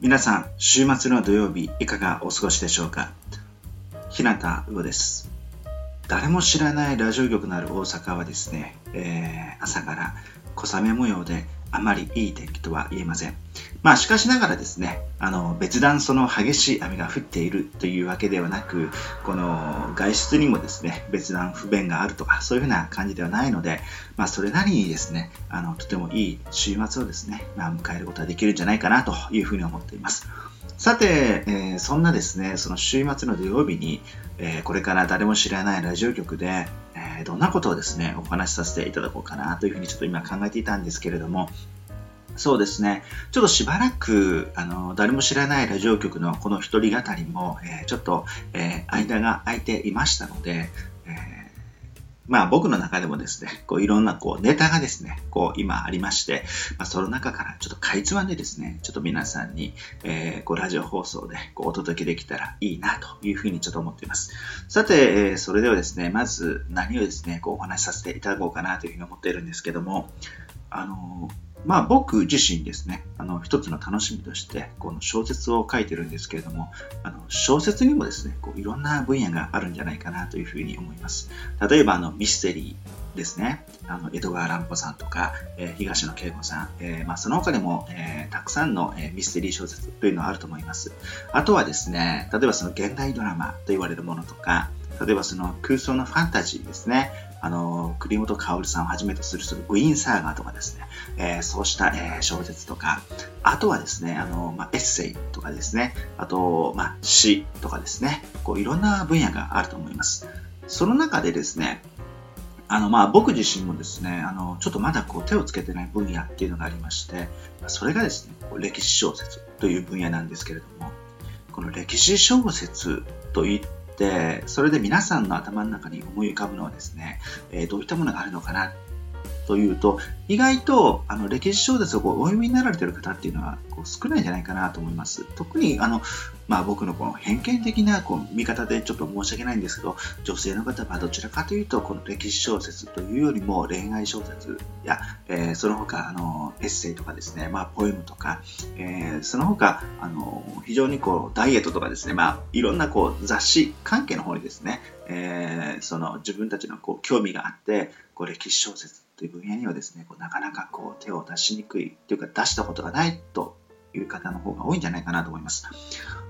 皆さん、週末の土曜日、いかがお過ごしでしょうか？日向魚です。誰も知らないラジオ局のある大阪はですね、えー、朝から小雨模様であまりいい天気とは言えません。まあしかしながらですね、あの別段その激しい雨が降っているというわけではなく、この外出にもですね、別段不便があるとか、そういうふうな感じではないので、まあそれなりにですね、あのとてもいい週末をですね、まあ、迎えることができるんじゃないかなというふうに思っています。さて、えー、そんなですね、その週末の土曜日に、えー、これから誰も知らないラジオ局で、えー、どんなことをですね、お話しさせていただこうかなというふうにちょっと今考えていたんですけれども、そうですね。ちょっとしばらく、あの、誰も知らないラジオ局のこの一人語りも、えー、ちょっと、えー、間が空いていましたので、まあ僕の中でもですね、こういろんなこうネタがですね、こう今ありまして、まあ、その中からちょっとかいつまんでですね、ちょっと皆さんに、えー、こうラジオ放送でこうお届けできたらいいなというふうにちょっと思っています。さて、えー、それではですね、まず何をですね、こうお話しさせていただこうかなというふうに思っているんですけども、あのまあ僕自身ですね、あの一つの楽しみとしてこの小説を書いてるんですけれども、あの小説にもですね、こういろんな分野があるんじゃないかなというふうに思います。例えばあのミステリーですね、あの江戸川乱歩さんとか、えー、東野圭吾さん、えー、まあ、その他にも、えー、たくさんの、えミステリー小説というのはあると思います。あとはですね、例えばその現代ドラマと言われるものとか、例えばその空想のファンタジーですね、あの、栗本薫さんをはじめとするそのウィンサーガーとかですね、えー、そうした、えー、小説とか、あとはですね、あの、まあ、エッセイとかですね、あと、まあ、詩とかですね、こういろんな分野があると思います。その中でですね、あの、まあ、僕自身もですね、あの、ちょっとまだこう手をつけてない分野っていうのがありまして、それがですね、歴史小説という分野なんですけれども、この歴史小説といっ、それで皆さんの頭の中に思い浮かぶのはですね、えー、どういったものがあるのかなというと、意外とあの歴史小説をこうお読みになられてる方っていうのはこう少ないんじゃないかなと思います。特にあの、まあ、僕のこの偏見的なこう見方でちょっと申し訳ないんですけど、女性の方はどちらかというと、この歴史小説というよりも恋愛小説や、えー、その他あのエッセイとかですね、まあ、ポエムとか、えー、その他あの非常にこうダイエットとかですね、まあ、いろんなこう雑誌関係の方にですね、えー、その自分たちのこう興味があって、こう歴史小説という分野にはですね、こうなかなかこう手を出しにくいというか出したことがないという方の方が多いんじゃないかなと思います。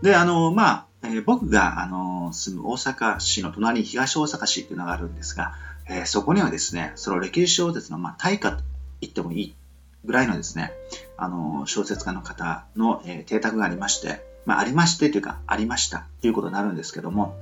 で、あの、まあ、えー、僕があの住む大阪市の隣に東大阪市っていうのがあるんですが、えー、そこにはですね、その歴史小説の、まあ、大家と言ってもいいぐらいのですね、あの小説家の方の、えー、邸宅がありまして、まあ、ありましてというか、ありましたということになるんですけども、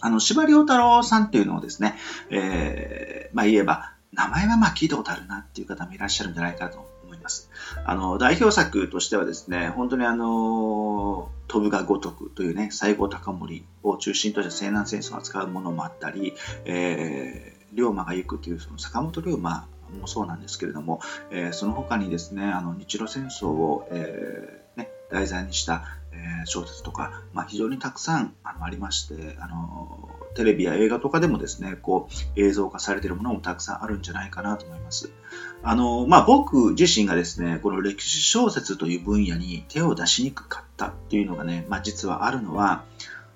あの、司馬太郎さんっていうのをですね、えー、まあ言えば、名前はまあ聞いたことあるなっていう方もいらっしゃるんじゃないかと思います。あの、代表作としてはですね、本当にあの、飛ぶが如くというね、西郷隆盛を中心とした西南戦争を扱うものもあったり、えー、龍馬が行くというその坂本龍馬もそうなんですけれども、えー、その他にですね、あの日露戦争を、えーね、題材にした、えー、小説とか、まあ、非常にたくさんあのありまして、あのテレビや映画とかでもですね、こう映像化されているものもたくさんあるんじゃないかなと思います。あの、まあ、僕自身がですね、この歴史小説という分野に手を出しにくかったっていうのがね、まあ、実はあるのは、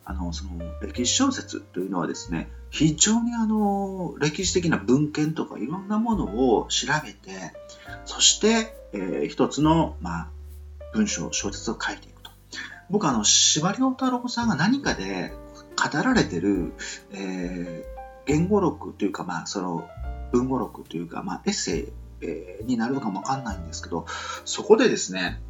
あの、その歴史小説というのはですね、非常にあの、歴史的な文献とかいろんなものを調べて、そして、えー、一つの、まあ、文章、小説を書いていくと。僕あの、司馬太郎さんが何かで語られてる、えー、言語録というか、まあ、その、文語録というか、まあ、エッセイ、えー、になるのかもわかんないんですけど、そこでですね、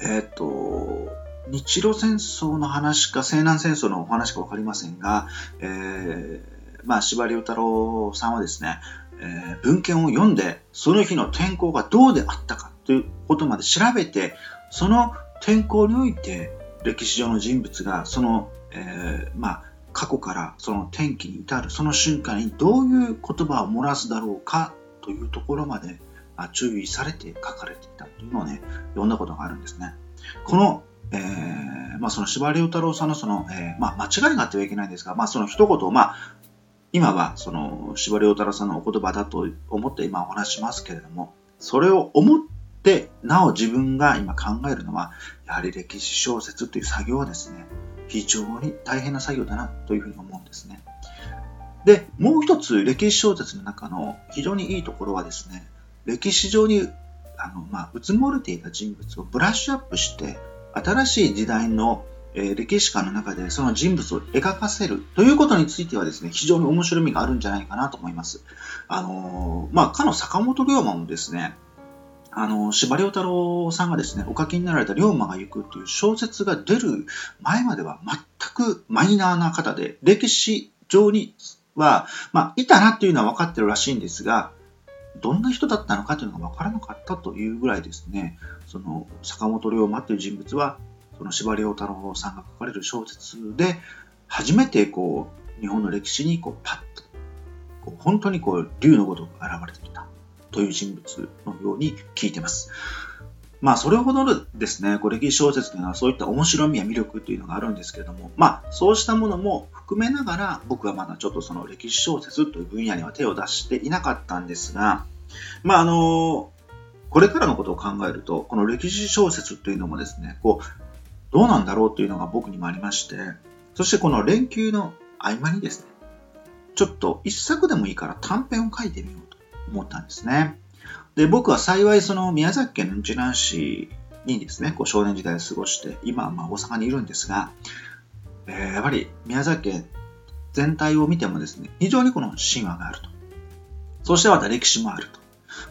えっ、と、日露戦争の話か西南戦争のお話か分かりませんが、えー、まあ、司馬遼太郎さんはですね、えー、文献を読んで、その日の天候がどうであったかということまで調べて、その天候において歴史上の人物がその、えー、まあ、過去からその天気に至るその瞬間にどういう言葉を漏らすだろうかというところまで注意されて書かれていたというのをね、読んだことがあるんですね。このえー、まあ、その司馬遼太郎さんのその、えー、まあ、間違いがあってはいけないんですが、まあ、その一言を、まあ、今はその司馬遼太郎さんのお言葉だと思って今お話しますけれども、それを思っで、なお自分が今考えるのは、やはり歴史小説という作業はですね、非常に大変な作業だなというふうに思うんですね。で、もう一つ歴史小説の中の非常にいいところはですね、歴史上にあの、まあ、うつもれていた人物をブラッシュアップして、新しい時代の、え、歴史観の中でその人物を描かせるということについてはですね、非常に面白みがあるんじゃないかなと思います。あのー、まあ、かの坂本龍馬もですね、あの、司馬遼太郎さんがですね、お書きになられた龍馬が行くという小説が出る前までは全くマイナーな方で、歴史上には、まあ、いたなっていうのは分かってるらしいんですが、どんな人だったのかというのが分からなかったというぐらいですね、その坂本龍馬という人物は、その司馬遼太郎さんが書かれる小説で、初めてこう、日本の歴史にこうパッと、こう本当にこう、竜のごとく現れてきた。という人物のように聞いてます。まあ、それほどですね、こう歴史小説というのはそういった面白みや魅力というのがあるんですけれども、まあ、そうしたものも含めながら、僕はまだちょっとその歴史小説という分野には手を出していなかったんですが、まあ、あの、これからのことを考えると、この歴史小説というのもですね、こう、どうなんだろうというのが僕にもありまして、そしてこの連休の合間にですね、ちょっと一作でもいいから短編を書いてみよう思ったんですね。で、僕は幸いその宮崎県の日南市にですね、こう少年時代を過ごして、今はま大阪にいるんですが、えー、やっぱり宮崎県全体を見てもですね、非常にこの神話があると。そしてまた歴史もあると。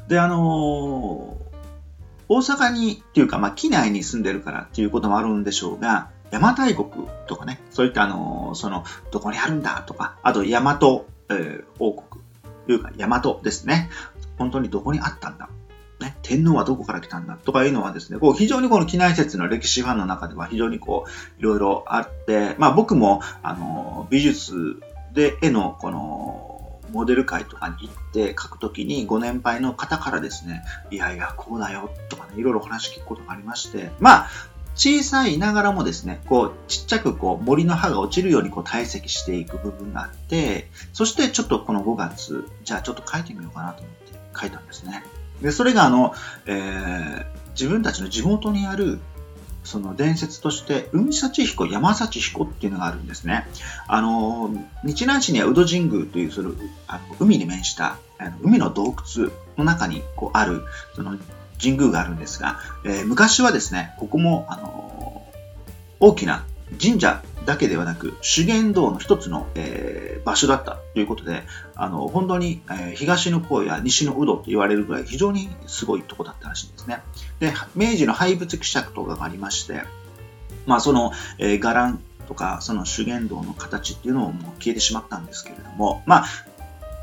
で、あのー、大阪にっていうか、まあ、機内に住んでるからっていうこともあるんでしょうが、邪馬台国とかね、そういったあのー、その、どこにあるんだとか、あと大和、えー、王国というか大和ですね。本当にどこにあったんだね、天皇はどこから来たんだとかいうのはですね、こう非常にこの機内説の歴史ファンの中では非常にこういろいろあって、まあ僕もあの美術で絵のこのモデル会とかに行って書くときにご年配の方からですね、いやいや、こうだよとかね、いろいろ話聞くことがありまして、まあ、小さいながらもですね、こう、ちっちゃくこう、森の葉が落ちるようにこう、堆積していく部分があって、そしてちょっとこの5月、じゃあちょっと書いてみようかなと思って、書いたんですね。で、それがあの、えー、自分たちの地元にある、その伝説として、海幸彦、山幸彦っていうのがあるんですね。あの、日南市には宇土神宮という、その、海に面した、海の洞窟の中にこうある、その神宮があるんですが、えー、昔はですね、ここも、あの大きな神社だけではなく、修験道の一つの、えー、場所だったということで、あの、本当に、えー、東の方や西の宇土と言われるぐらい非常にすごいとこだったらしいんですね。で、明治の廃仏希釈とかがありまして、まあ、その、えー、伽藍とか、その修験道の形っていうのももう消えてしまったんですけれども、まあ、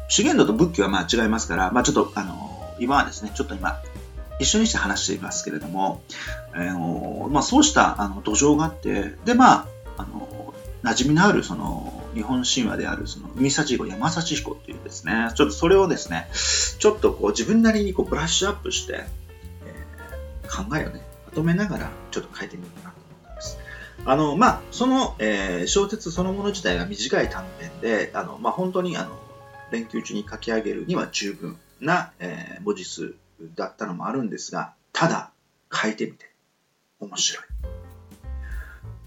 修験道と仏教はまあ違いますから、まあ、ちょっと、あの、今はですね、ちょっと今、一緒にして話していますけれども、あのまあ、そうしたあの土壌があって、で、まあ、あの馴染みのあるその日本神話であるその海幸彦山幸彦っていうですね、ちょっとそれをですね、ちょっとこう自分なりにこうブラッシュアップして、えー、考えをね、まとめながらちょっと書いてみようかなと思ってます。あの、まあ、その、えー、小説そのもの自体が短い短編で、あの、まあ、本当にあの、連休中に書き上げるには十分な、えー、文字数だったのもあるんですが、ただ書いてみて面白い。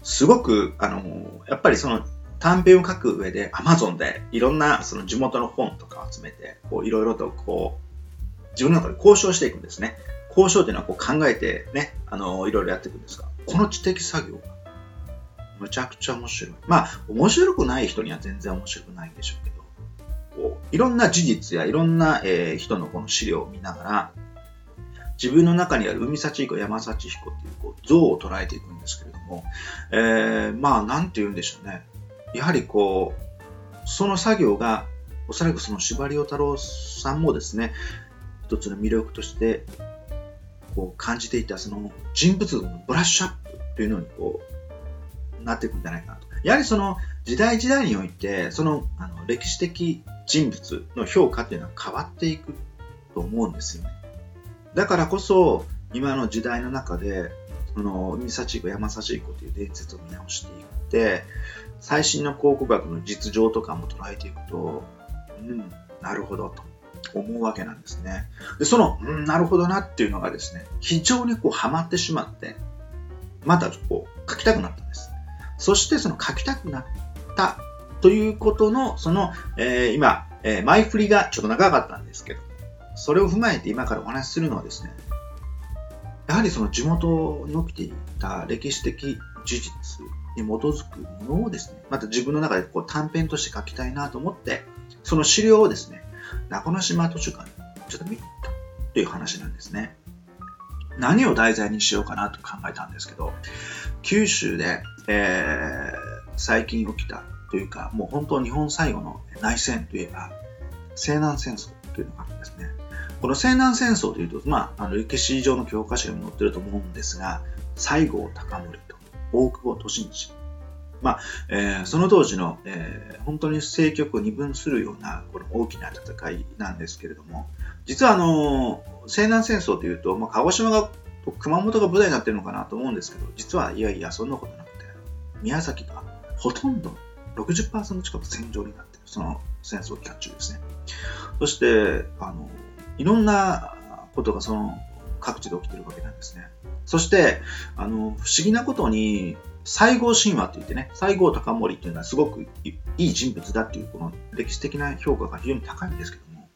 すごく、あの、やっぱりその短編を書く上で Amazon でいろんなその地元の本とかを集めて、こういろいろとこう、自分の中で交渉していくんですね。交渉っていうのはこう考えてね、あの、いろいろやっていくんですが、この知的作業がむちゃくちゃ面白い。まあ、面白くない人には全然面白くないんでしょうけど、こういろんな事実やいろんな、えー、人のこの資料を見ながら、自分の中にある海幸彦、山幸彦っていうこう像を捉えていくんですけれども、えー、まあ、なんて言うんでしょうね。やはりこう、その作業が、おそらくその司馬遼太郎さんもですね、一つの魅力として、こう感じていたその人物のブラッシュアップというのにこう、なっていくんじゃないかなと。やはりその時代時代において、そのあの歴史的人物の評価っていうのは変わっていくと思うんですよね。だからこそ、今の時代の中で、その、海幸彦、山幸彦という伝説を見直していって、最新の考古学の実情とかも捉えていくと、うん、なるほどと。思うわけなんですね。で、その、うん、なるほどなっていうのがですね、非常にこうハマってしまって、またこう書きたくなったんです。そしてその書きたくなったということの、その、えー、今、えー、前振りがちょっと長かったんですけど、それを踏まえて今からお話しするのはですね、やはりその地元に起きていた歴史的事実に基づくものをですね、また自分の中でこう短編として書きたいなと思って、その資料をですね、中之島図書館にちょっと見に行ったという話なんですね。何を題材にしようかなと考えたんですけど、九州で、えー、最近起きたというか、もう本当日本最後の内戦といえば、西南戦争というのがあるんですね。この西南戦争というと、まあ、あの歴史上の教科書にも載ってると思うんですが、西郷隆盛と大久保利通。まあ、えー、その当時の、えー、本当に政局を二分するようなこの大きな戦いなんですけれども、実はあの、西南戦争というと、まあ、鹿児島が、熊本が舞台になってるのかなと思うんですけど、実はいやいや、そんなことなくて、宮崎がほとんど60%近く戦場になっている、その戦争期間中ですね。そして、あの、いろんなことがその各地で起きてるわけなんですね。そして、あの、不思議なことに、西郷神話って言ってね、西郷隆盛っていうのはすごくいい人物だっていうこの歴史的な評価が非常に高いんですけども、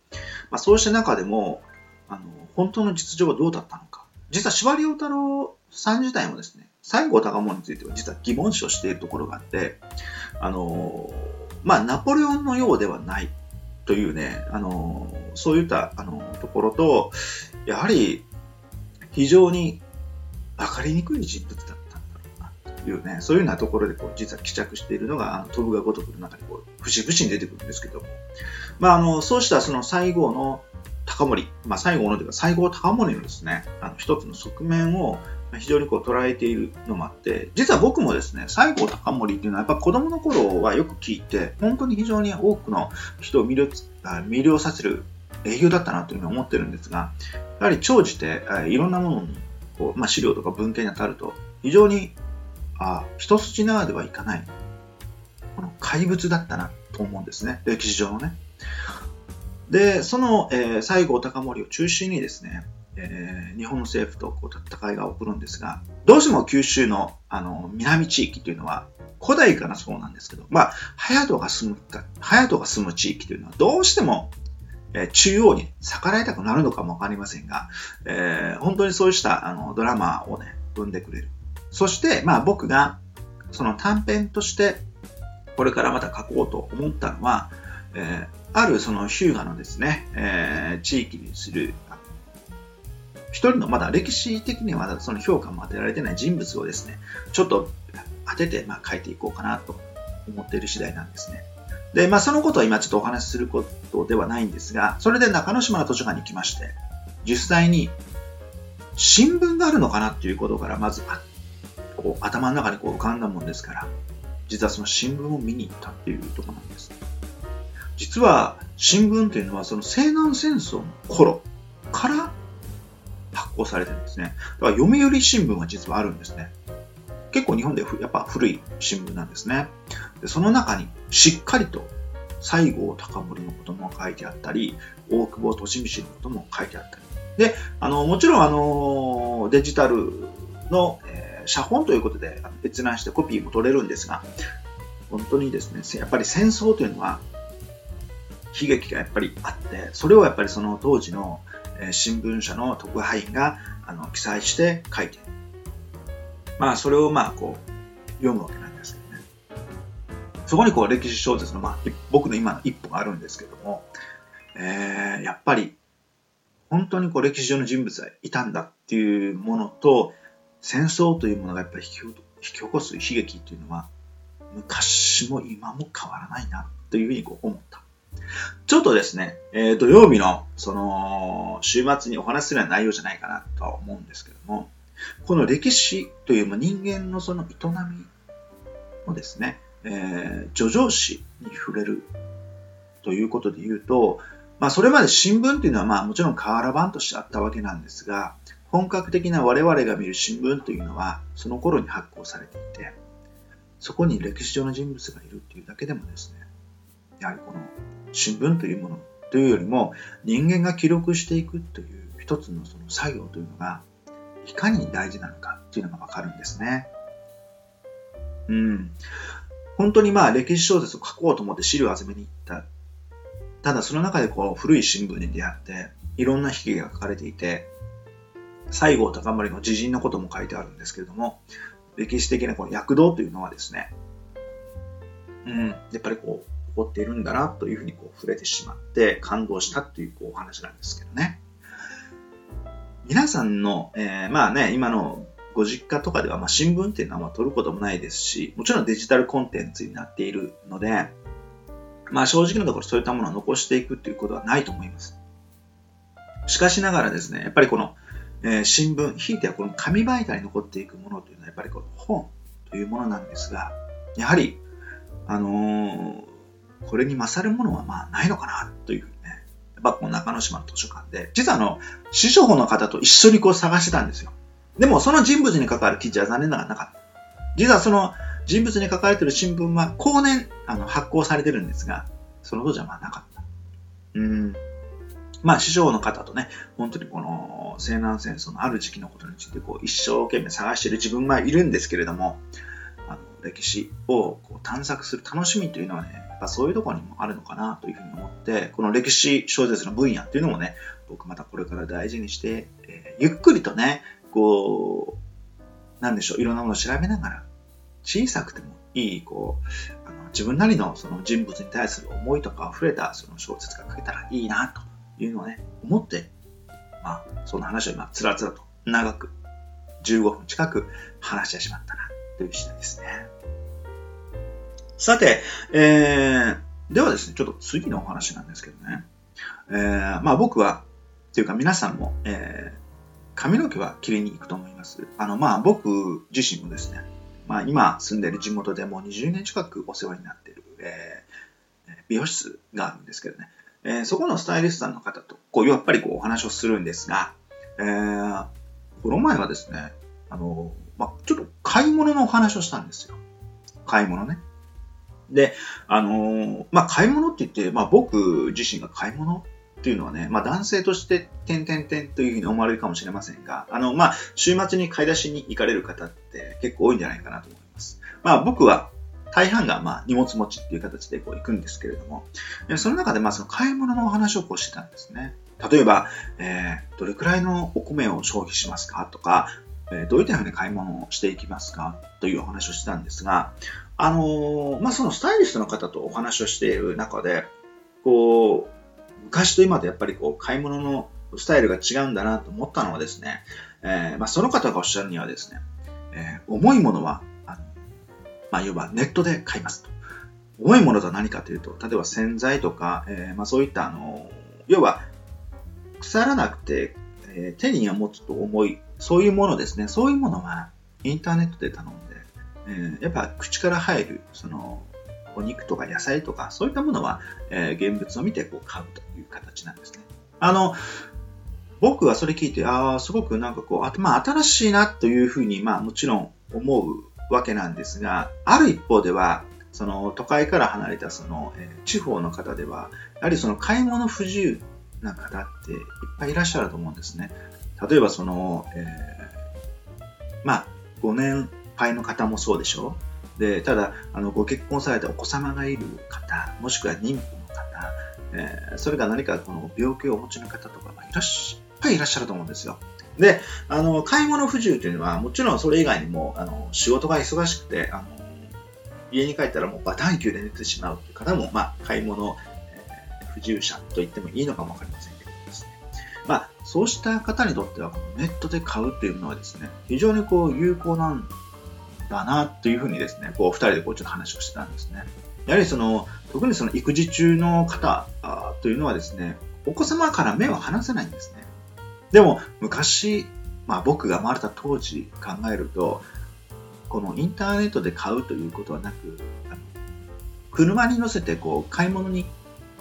まあ、そうした中でも、あの、本当の実情はどうだったのか。実は司馬遼太郎さん自体もですね、西郷隆盛については実は疑問視をしているところがあって、あの、まあ、ナポレオンのようではないというね、あの、そういったあのところと、やはり非常に分かりにくい人物だったんだろうなというね、そういうようなところでこう実は帰着しているのが、あの飛ぶが如くの中にこう節々に出てくるんですけども、まあ、あのそうしたその西郷の高森、まあ、西郷のというか西郷隆盛のですね、あの一つの側面を非常にこう捉えているのもあって、実は僕もですね、西郷隆盛っていうのはやっぱ子供の頃はよく聞いて、本当に非常に多くの人を魅了魅了させる営業だったなというふうに思ってるんですが、やはり長じていろんなものにこう、まあ、資料とか文献に当たると、非常にあ一筋縄ではいかない、この怪物だったなと思うんですね、歴史上のね。で、その、えー、西郷隆盛を中心にですね、えー、日本政府とこう戦いが起こるんですが、どうしても九州のあの南地域というのは、古代からそうなんですけど、まあ、隼人が住むか、隼人が住む地域というのは、どうしても、えー、中央に逆らいたくなるのかもわかりませんが、えー、本当にそうしたあのドラマをね、生んでくれる。そして、まあ僕が、その短編として、これからまた書こうと思ったのは、えー、あるその日向のですね、えー、地域にする一人のまだ歴史的にはまだその評価も当てられてない人物をですね、ちょっと当ててまあ書いていこうかなと思っている次第なんですね。で、まあそのことは今ちょっとお話しすることではないんですが、それで中之島の図書館に行きまして、実際に新聞があるのかなっていうことからまずこう頭の中にこう浮かんだもんですから、実はその新聞を見に行ったっていうところなんです。実は新聞っていうのはその西南戦争の頃から発行されてるんですね。だから読売新聞は実はあるんですね。結構日本でやっぱ古い新聞なんですね。でその中にしっかりと西郷隆盛のことも書いてあったり、大久保利通のことも書いてあったり。で、あの、もちろんあの、デジタルの、えー、写本ということで閲覧してコピーも取れるんですが、本当にですね、やっぱり戦争というのは悲劇がやっぱりあって、それをやっぱりその当時のえ新聞社の特派員があの記載して書いてまあそれをまあこう読むわけなんですけどねそこにこう歴史小説の、まあ、僕の今の一歩があるんですけども、えー、やっぱり本当にこう歴史上の人物がいたんだっていうものと戦争というものがやっぱり引き引き起こす悲劇っていうのは昔も今も変わらないなというふうにこう思った。ちょっとですね、えー、土曜日の、その、週末にお話しするような内容じゃないかなとは思うんですけども、この歴史という人間のその営みをですね、えー、叙情詩に触れるということで言うと、まあ、それまで新聞っていうのは、まあ、もちろん瓦版としてあったわけなんですが、本格的な我々が見る新聞というのは、その頃に発行されていて、そこに歴史上の人物がいるっていうだけでもですね、やはりこの新聞というものというよりも人間が記録していくという一つのその作業というのがいかに大事なのかっていうのがわかるんですね。うん。本当にまあ歴史小説を書こうと思って資料を集めに行った。ただその中でこう古い新聞に出会って、いろんな悲劇が書かれていて、西郷隆盛の自陣のことも書いてあるんですけれども、歴史的なこの躍動というのはですね、うん、やっぱりこう、起こっているんだなというふうにこう触れてしまって感動したというこうお話なんですけどね。皆さんの、えー、まあね、今のご実家とかでは、まあ、新聞っていうのはまあ取ることもないですし、もちろんデジタルコンテンツになっているので、まあ正直なところそういったものを残していくっていうことはないと思います。しかしながらですね、やっぱりこの、えー、新聞、ひいてはこの紙媒体に残っていくものというのは、やっぱりこの本というものなんですが、やはり、あのー、これに勝るものはまあないのかなというふうにね、やっぱこの中之島の図書館で、実はあの、師匠の方と一緒にこう探してたんですよ。でもその人物に関わる記事は残念ながらなかった。実はその人物に書かれてる新聞は後年あの発行されてるんですが、その当時はまあなかった。うん。まあ師匠の方とね、本当にこの西南戦争のある時期のことについてこう一生懸命探している自分はいるんですけれども、歴史をこう探索する楽しみというのはね、やっぱそういうところにもあるのかなというふうに思って、この歴史小説の分野っていうのもね、僕またこれから大事にして、えー、ゆっくりとね、こう、なんでしょう、いろんなものを調べながら、小さくてもいい、こう、あの自分なりのその人物に対する思いとか溢れたその小説が書けたらいいな、というのをね、思って、まあ、その話を今、つらつらと長く、15分近く話してしまったな、という次第ですね。さて、えー、ではですね、ちょっと次のお話なんですけどね。えー、まあ僕は、というか皆さんも、えー、髪の毛は切りに行くと思います。あの、まあ、僕自身もですね、まあ、今住んでる地元でもう20年近くお世話になっている、えー、美容室があるんですけどね、えー、そこのスタイリストさんの方と、こう、やっぱりこうお話をするんですが、えー、この前はですね、あの、まあ、ちょっと買い物のお話をしたんですよ。買い物ね。で、あのまあ、買い物って言って、まあ、僕自身が買い物っていうのはね、まあ男性として点々点というふうに思われるかもしれませんが、あの、まあ週末に買い出しに行かれる方って結構多いんじゃないかなと思います。まあ僕は大半がまあ荷物持ちっていう形でこう行くんですけれども、その中でまあその買い物のお話をこうしてたんですね。例えば、えー、どれくらいのお米を消費しますかとか、えー、どういったふうに買い物をしていきますかというお話をしてたんですが、あの、まあ、そのスタイリストの方とお話をしている中で、こう、昔と今とやっぱりこう買い物のスタイルが違うんだなと思ったのはですね、えー、まあ、その方がおっしゃるにはですね、えー、重いものは、あのまあ、要はネットで買いますと。重いものとは何かというと、例えば洗剤とか、えー、まあ、そういったあの、要は腐らなくて、え手には持つと重い、そういうものですね。そういうものはインターネットで頼んで、えやっぱ口から入る、その、お肉とか野菜とか、そういったものは、えー、現物を見てこう買うという形なんですね。あの、僕はそれ聞いて、ああ、すごくなんかこう、あまあ、新しいなというふうに、まあ、もちろん思うわけなんですが、ある一方では、その都会から離れたその、えー、地方の方では、やはりその買い物不自由な方っていっぱいいらっしゃると思うんですね。例えばその、えー、まあ、ご年配の方もそうでしょ？で、ただ、あの、ご結婚されたお子様がいる方、もしくは妊婦の方、えー、それが何かこの病気をお持ちの方とか、まあ、いらっしゃいらっしゃると思うんですよ。で、あの、買い物不自由というのは、もちろんそれ以外にも、あの、仕事が忙しくて、あの、家に帰ったらもうバタン球で寝てしまうという方も、まあ、買い物、えー、不自由者と言ってもいいのかもわかりませんけどですね。まあ、そうした方にとっては、このネットで買うというのはですね、非常にこう、有効なんですだなというふうにですね、こう二人でこうちょっと話をしてたんですね。やはりその、特にその育児中の方というのはですね、お子様から目を離せないんですね。でも昔、まあ僕が生まれた当時考えると、このインターネットで買うということはなく、車に乗せてこう買い物に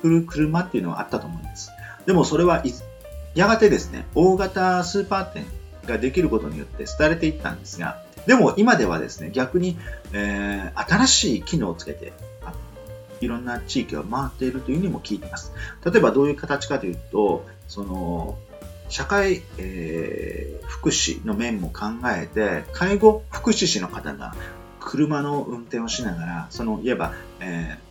来る車っていうのはあったと思うんです。でもそれはやがてですね、大型スーパー店ができることによって廃れていったんですが、でも今ではですね、逆に、えー、新しい機能をつけて、いろんな地域を回っているというふうにも聞いています。例えばどういう形かというと、その、社会、えー、福祉の面も考えて、介護福祉士の方が車の運転をしながら、その、いわば、えー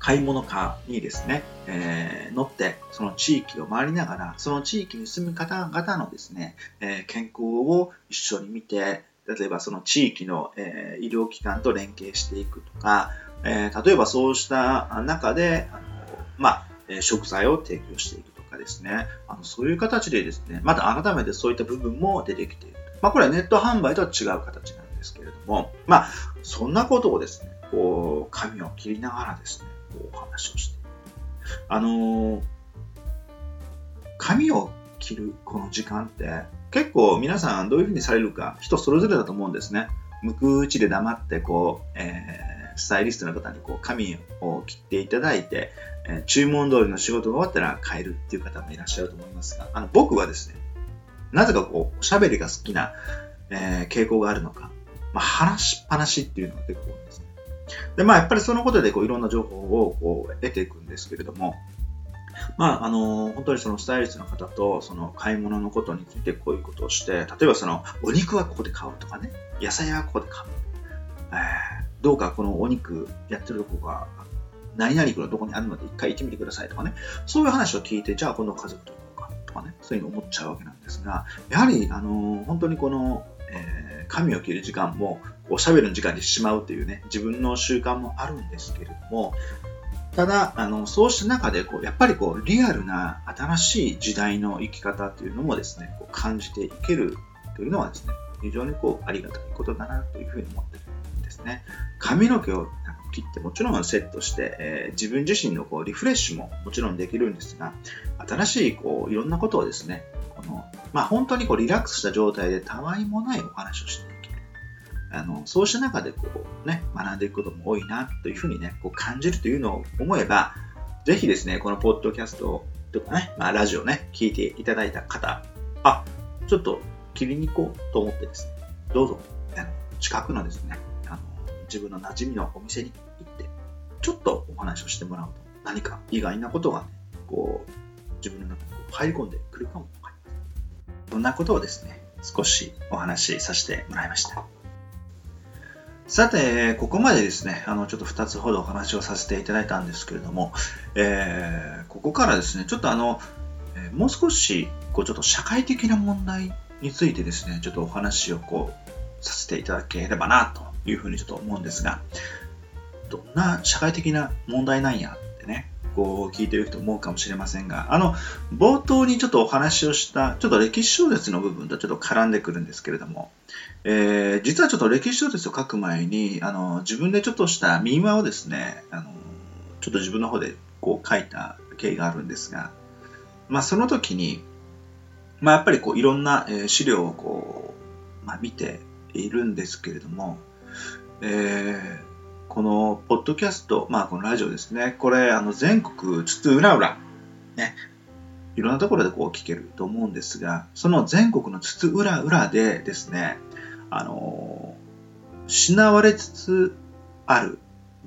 買い物カーにですね、えー、乗って、その地域を回りながら、その地域に住む方々のですね、えー、健康を一緒に見て、例えばその地域の、えー、医療機関と連携していくとか、えー、例えばそうした中で、あのまあ、食材を提供していくとかですね、あのそういう形でですね、また改めてそういった部分も出てきている。まあ、これはネット販売とは違う形なんですけれども、まあ、そんなことをですね、こう、紙を切りながらですね、こうお話をして。あのー、髪を切るこの時間って結構皆さんどういうふうにされるか人それぞれだと思うんですね。むくうちで黙ってこう、えー、スタイリストの方にこう髪を切っていただいて、えー、注文通りの仕事が終わったら帰るっていう方もいらっしゃると思いますが、あの僕はですね、なぜかこう、おしゃべりが好きな、えー、傾向があるのか、まあ、話しっぱなしっていうのが結構多いんですね。で、まあ、やっぱりそのことでこういろんな情報をこう得ていくんですけれども、まあ、あの、本当にそのスタイリストの方と、その買い物のことについてこういうことをして、例えばその、お肉はここで買うとかね、野菜はここで買う。えー、どうかこのお肉やってるとこが、何々区のどこにあるので一回行ってみてくださいとかね、そういう話を聞いて、じゃあ今度家族と行こうかとかね、そういうの思っちゃうわけなんですが、やはり、あの、本当にこの、えー、髪を切る時間も、おしゃべりの時間にしまうというね、自分の習慣もあるんですけれども、ただ、あの、そうした中で、こう、やっぱりこう、リアルな新しい時代の生き方というのもですね、こう感じていけるというのはですね、非常にこう、ありがたいことだなというふうに思っているんですね。髪の毛を切ってもちろんセットして、えー、自分自身のこうリフレッシュももちろんできるんですが、新しいこういろんなことをですね、このまあ、本当にこうリラックスした状態でたわいもないお話をして。あのそうした中でこう、ね、学んでいくことも多いなというふうに、ね、こう感じるというのを思えば、ぜひですね、このポッドキャストとかね、まあ、ラジオね、聞いていただいた方、あ、ちょっと切りに行こうと思ってですね、どうぞ、あの近くのですね、あの自分の馴染みのお店に行って、ちょっとお話をしてもらうと、何か意外なことがね、こう、自分の中に入り込んでくるかもわかりません。そんなことをですね、少しお話しさせてもらいました。さて、ここまでですね、あの、ちょっと2つほどお話をさせていただいたんですけれども、えー、ここからですね、ちょっとあの、もう少し、こう、ちょっと社会的な問題についてですね、ちょっとお話をこう、させていただければな、というふうにちょっと思うんですが、どんな社会的な問題なんや、こう聞いてる人思うかもしれませんが、あの、冒頭にちょっとお話をした、ちょっと歴史小説の部分とちょっと絡んでくるんですけれども、えー、実はちょっと歴史小説を書く前に、あの、自分でちょっとした民話をですね、あの、ちょっと自分の方でこう書いた経緯があるんですが、まあその時に、まあやっぱりこういろんな資料をこう、まあ見ているんですけれども、えー、このポッドキャスト、まあこのラジオですね、これあの全国津々浦々、ね、いろんなところでこう聞けると思うんですが、その全国の津々浦々でですね、あの、失われつつある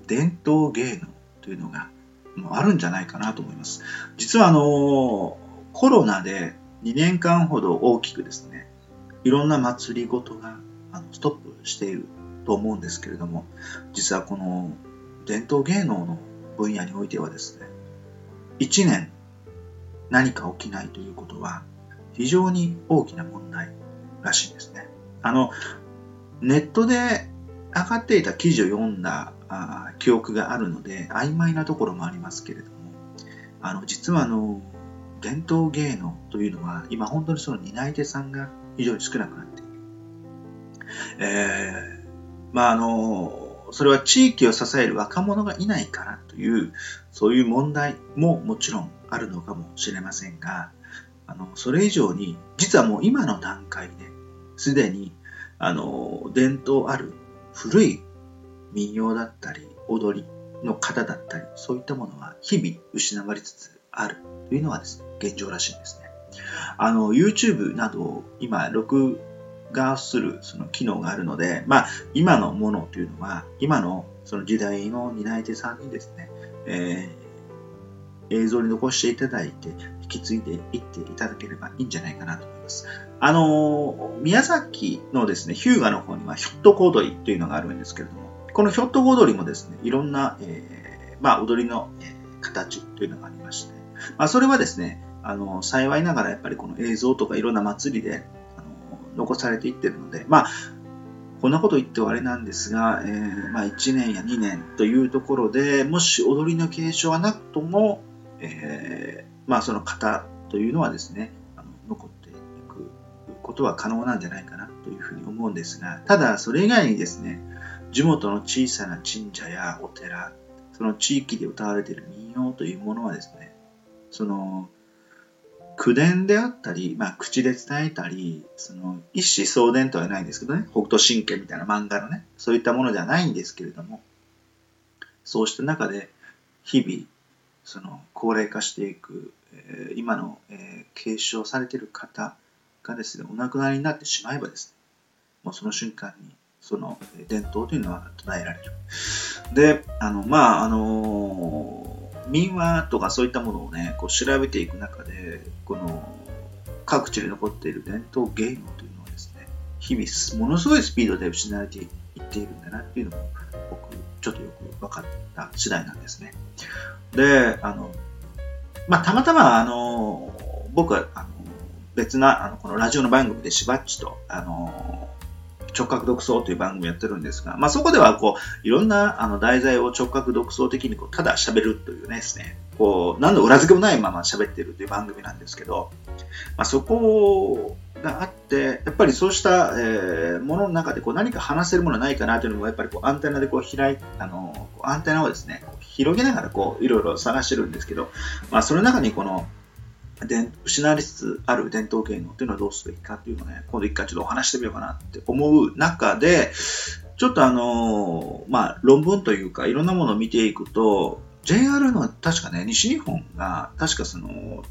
伝統芸能というのがもあるんじゃないかなと思います。実はあの、コロナで2年間ほど大きくですね、いろんな祭りごとがストップしていると思うんですけれども、実はこの伝統芸能の分野においてはですね、1年何か起きないということは非常に大きな問題らしいですね。あの、ネットで上がっていた記事を読んだあ記憶があるので、曖昧なところもありますけれども、あの、実はあの、伝統芸能というのは、今本当にその担い手さんが非常に少なくなっている。えー、まああの、それは地域を支える若者がいないからという、そういう問題ももちろんあるのかもしれませんが、あの、それ以上に、実はもう今の段階ですでに、あの、伝統ある古い民謡だったり、踊りの方だったり、そういったものは日々失われつつあるというのはですね、現状らしいんですね。あの、YouTube など今、録がするその機能があるので、まあ、今のものというのは、今のその時代の担い手さんにですね、えー、映像に残していただいて、引き継いでいっていただければいいんじゃないかなと思います。あのー、宮崎のですね、日向の方にはひょっとこ踊りというのがあるんですけれども、このひょっとこ踊りもですね、いろんな、えー、まあ、踊りの、え形というのがありまして、まあ、それはですね、あの、幸いながらやっぱりこの映像とかいろんな祭りで、残されていってるので、まあ、こんなこと言ってはあれなんですが、えー、まあ、1年や2年というところでもし踊りの継承はなくとも、えー、まあ、その型というのはですね、あの残っていくことは可能なんじゃないかなというふうに思うんですが、ただそれ以外にですね、地元の小さな神社やお寺、その地域で歌われている民謡というものはですね、その口伝であったり、まあ、口で伝えたり、その一子相伝とはないんですけどね、北斗神拳みたいな漫画のね、そういったものではないんですけれども、そうした中で日々、その高齢化していく、えー、今の、えー、継承されている方がですね、お亡くなりになってしまえばですね、もうその瞬間にその伝統というのは途絶えられる。で、あの、まあ、あの民話とかそういったものをね、こう調べていく中で、この各地で残っている伝統芸能というのはですね、日々ものすごいスピードで失われていっているんだなっていうのも僕ちょっとよく分かった次第なんですね。で、あの、まあ、たまたまあの僕はあの別なあのこのラジオの番組でしばっちとあの直角独走という番組をやってるんですが、まあ、そこではこういろんなあの題材を直角独創的にこうただ喋るというねですね、こう何の裏付けもないまま喋ってるという番組なんですけど、まあ、そこがあって、やっぱりそうした、えー、ものの中でこう何か話せるものないかなというのも、やっぱりこうアンテナでこう開いあのアンテナをですね、広げながらこういろいろ探してるんですけど、まあ、その中にこので失われつつある伝統芸能っていうのはどうすべきかっていうのをね、今度一回ちょっとお話してみようかなって思う中で、ちょっとあの、まあ、論文というか、いろんなものを見ていくと、JR の確かね、西日本が、確かその、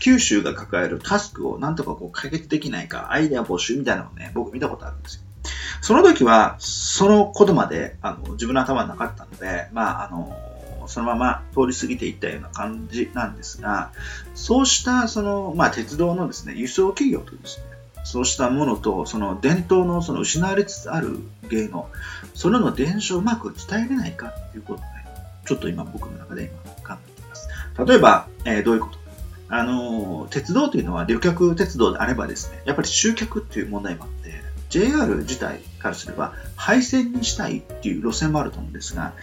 九州が抱えるタスクをなんとかこう解決できないか、アイデア募集みたいなのをね、僕見たことあるんですよ。その時は、そのことまで、あの、自分の頭になかったので、まあ、あの、そのまま通り過ぎていったような感じなんですが、そうしたその、まあ、鉄道のですね、輸送企業とですね、そうしたものと、その伝統のその失われつつある芸能、それの伝承をうまく伝えれないかっていうことをね、ちょっと今僕の中で今考えています。例えば、えー、どういうことあの、鉄道というのは旅客鉄道であればですね、やっぱり集客っていう問題もあって、JR 自体からすれば廃線にしたいっていう路線もあると思うんですが、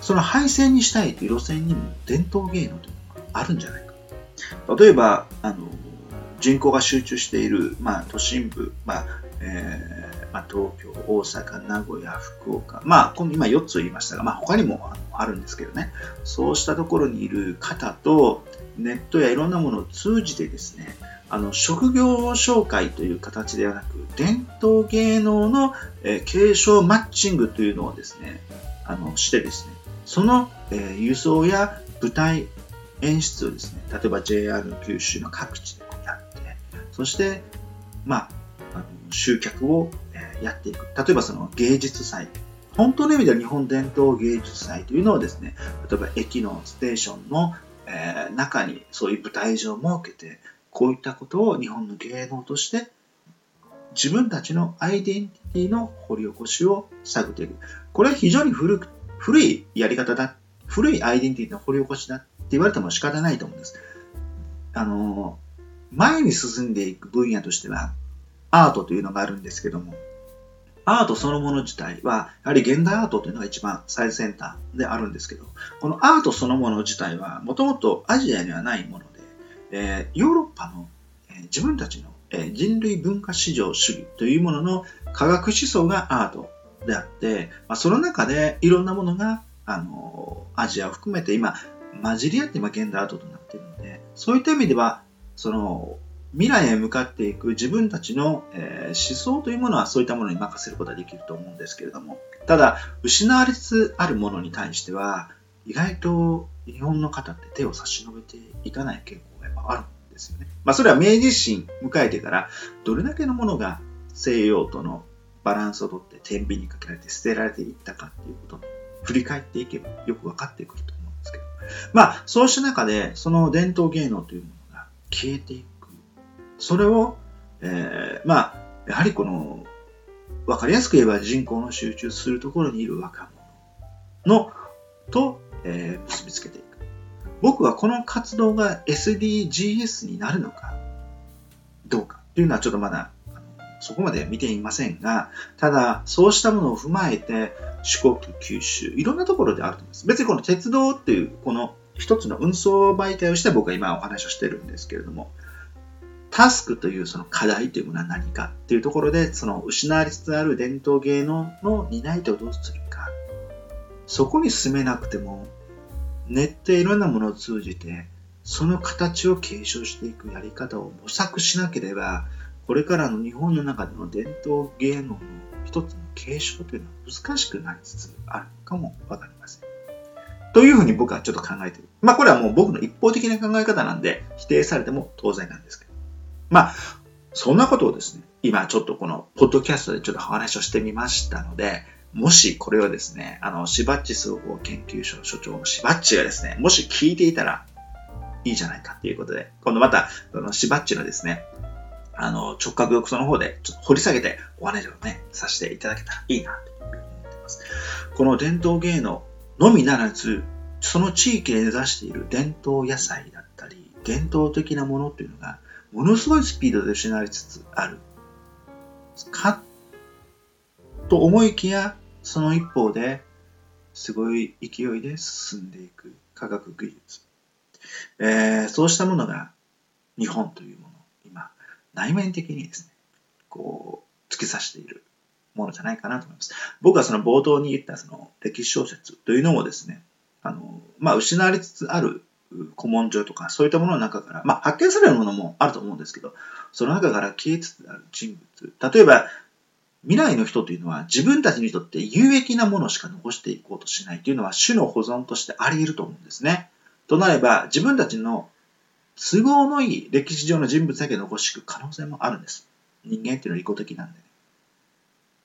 その廃線にしたいという路線にも伝統芸能というのがあるんじゃないか。例えば、あの、人口が集中している、まあ、都心部、まあ、えー、まあ、東京、大阪、名古屋、福岡、まあ、今4つ言いましたが、まあ、他にもあるんですけどね、そうしたところにいる方と、ネットやいろんなものを通じてですね、あの職業紹介という形ではなく、伝統芸能の、えー、継承マッチングというのをですね、あのしてですね、その、えー、輸送や舞台演出をですね、例えば JR 九州の各地でやって、そして、まあ、あの集客を、えー、やっていく。例えばその芸術祭。本当の意味では日本伝統芸術祭というのをですね、例えば駅のステーションの、えー、中にそういう舞台上を設けて、こういったことを日本の芸能として自分たちのアイデンティティの掘り起こしを探っていく。これは非常に古く古いやり方だ、古いアイデンティティの掘り起こしだ。って言われても仕方ないと思うんです。あの、前に進んでいく分野としては、アートというのがあるんですけども、アートそのもの自体は、やはり現代アートというのが一番最先端であるんですけど、このアートそのもの自体は、もともとアジアにはないもので、えー、ヨーロッパの、えー、自分たちの、えー、人類文化史上主義というものの科学思想がアート。であって、まあ、その中でいろんなものが、あの、アジアを含めて今、混じり合って今現代アートとなっているので、そういった意味では、その、未来へ向かっていく自分たちの、えー、思想というものはそういったものに任せることができると思うんですけれども、ただ、失われつつあるものに対しては、意外と日本の方って手を差し伸べていかない傾向がやっぱあるんですよね。まあ、それは明治維新迎えてから、どれだけのものが西洋とのバランスをとって天秤にかけられて捨てられていったかっていうことを振り返っていけばよく分かってくると思うんですけど、まあ、そうした中で、その伝統芸能というものが消えていく。それを、えー、まあ、やはりこの、分かりやすく言えば人口の集中するところにいる若者の、と、えー、結びつけていく。僕はこの活動が SDGs になるのか、どうかというのはちょっとまだそこまで見ていませんが、ただ、そうしたものを踏まえて、四国、九州、いろんなところであると思います。別にこの鉄道っていう、この一つの運送媒体をして僕は今お話をしてるんですけれども、タスクというその課題というものは何かっていうところで、その失われつつある伝統芸能の担い手をどうするか。そこに進めなくても、ネットいろんなものを通じて、その形を継承していくやり方を模索しなければ、これからの日本の中での伝統芸能の一つの継承というのは難しくなりつつあるかもわかりません。というふうに僕はちょっと考えてる。まあこれはもう僕の一方的な考え方なんで否定されても当然なんですけど。まあ、そんなことをですね、今ちょっとこのポッドキャストでちょっと話をしてみましたので、もしこれをですね、あの、しばっち総合研究所所長のしばっちがですね、もし聞いていたらいいじゃないかっていうことで、今度また、このしばっちのですね、あの、直角浴槽の方でちょっと掘り下げてお話をね、させていただけたらいいなというふうに思ってます。この伝統芸能のみならず、その地域で根ざしている伝統野菜だったり、伝統的なものっていうのが、ものすごいスピードで失われつつある。か、と思いきや、その一方で、すごい勢いで進んでいく科学技術。えー、そうしたものが日本というもの内面的にですね、こう、突き刺しているものじゃないかなと思います。僕はその冒頭に言ったその歴史小説というのもですね、あの、まあ、失われつつある古文書とかそういったものの中から、まあ、発見されるものもあると思うんですけど、その中から消えつつある人物。例えば、未来の人というのは自分たちにとって有益なものしか残していこうとしないというのは種の保存としてあり得ると思うんですね。となれば、自分たちの都合のいい歴史上の人物だけ残していく可能性もあるんです。人間っていうのは利己的なんで、ね。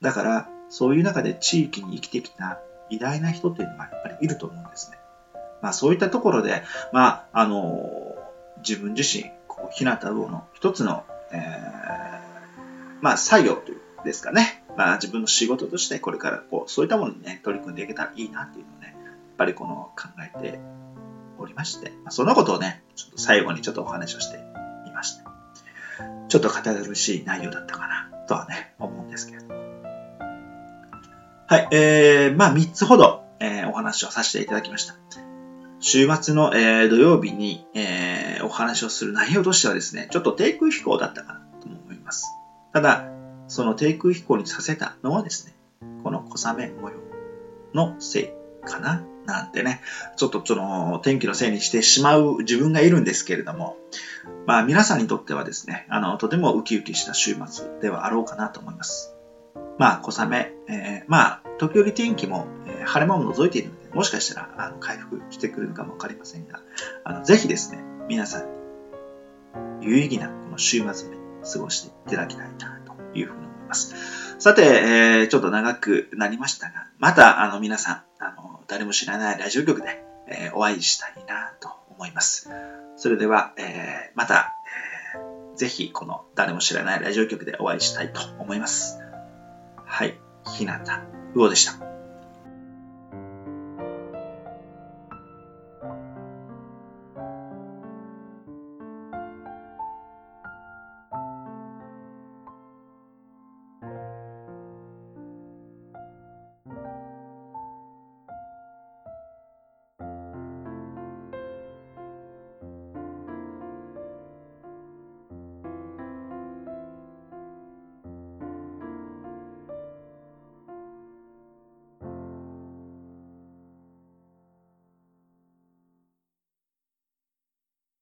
だから、そういう中で地域に生きてきた偉大な人っていうのがやっぱりいると思うんですね。まあそういったところで、まあ、あの自分自身、こう、日向魚の一つの、えー、まあ作業というですかね。まあ自分の仕事としてこれからこう、そういったものにね、取り組んでいけたらいいなっていうのをね、やっぱりこの考えておりまして、そんなことをね、ちょっと最後にちょっとお話をしてみました。ちょっと堅苦しい内容だったかな、とはね、思うんですけれども。はい、えー、まあ3つほど、えー、お話をさせていただきました。週末の、えー、土曜日に、えー、お話をする内容としてはですね、ちょっと低空飛行だったかなと思います。ただ、その低空飛行にさせたのはですね、この小雨模様のせいかななんてね、ちょっとその天気のせいにしてしまう自分がいるんですけれども、まあ皆さんにとってはですね、あの、とてもウキウキした週末ではあろうかなと思います。まあ小雨、えー、まあ時折天気も、えー、晴れ間も覗いているので、もしかしたらあの回復してくるのかもわかりませんが、あのぜひですね、皆さんに有意義なこの週末に過ごしていただきたいなというふうに思います。さて、えー、ちょっと長くなりましたが、またあの皆さん、あの誰も知らないラジオ局で、えー、お会いしたいなと思います。それでは、えー、また、えー、ぜひこの誰も知らないラジオ局でお会いしたいと思います。はい、日向魚でした。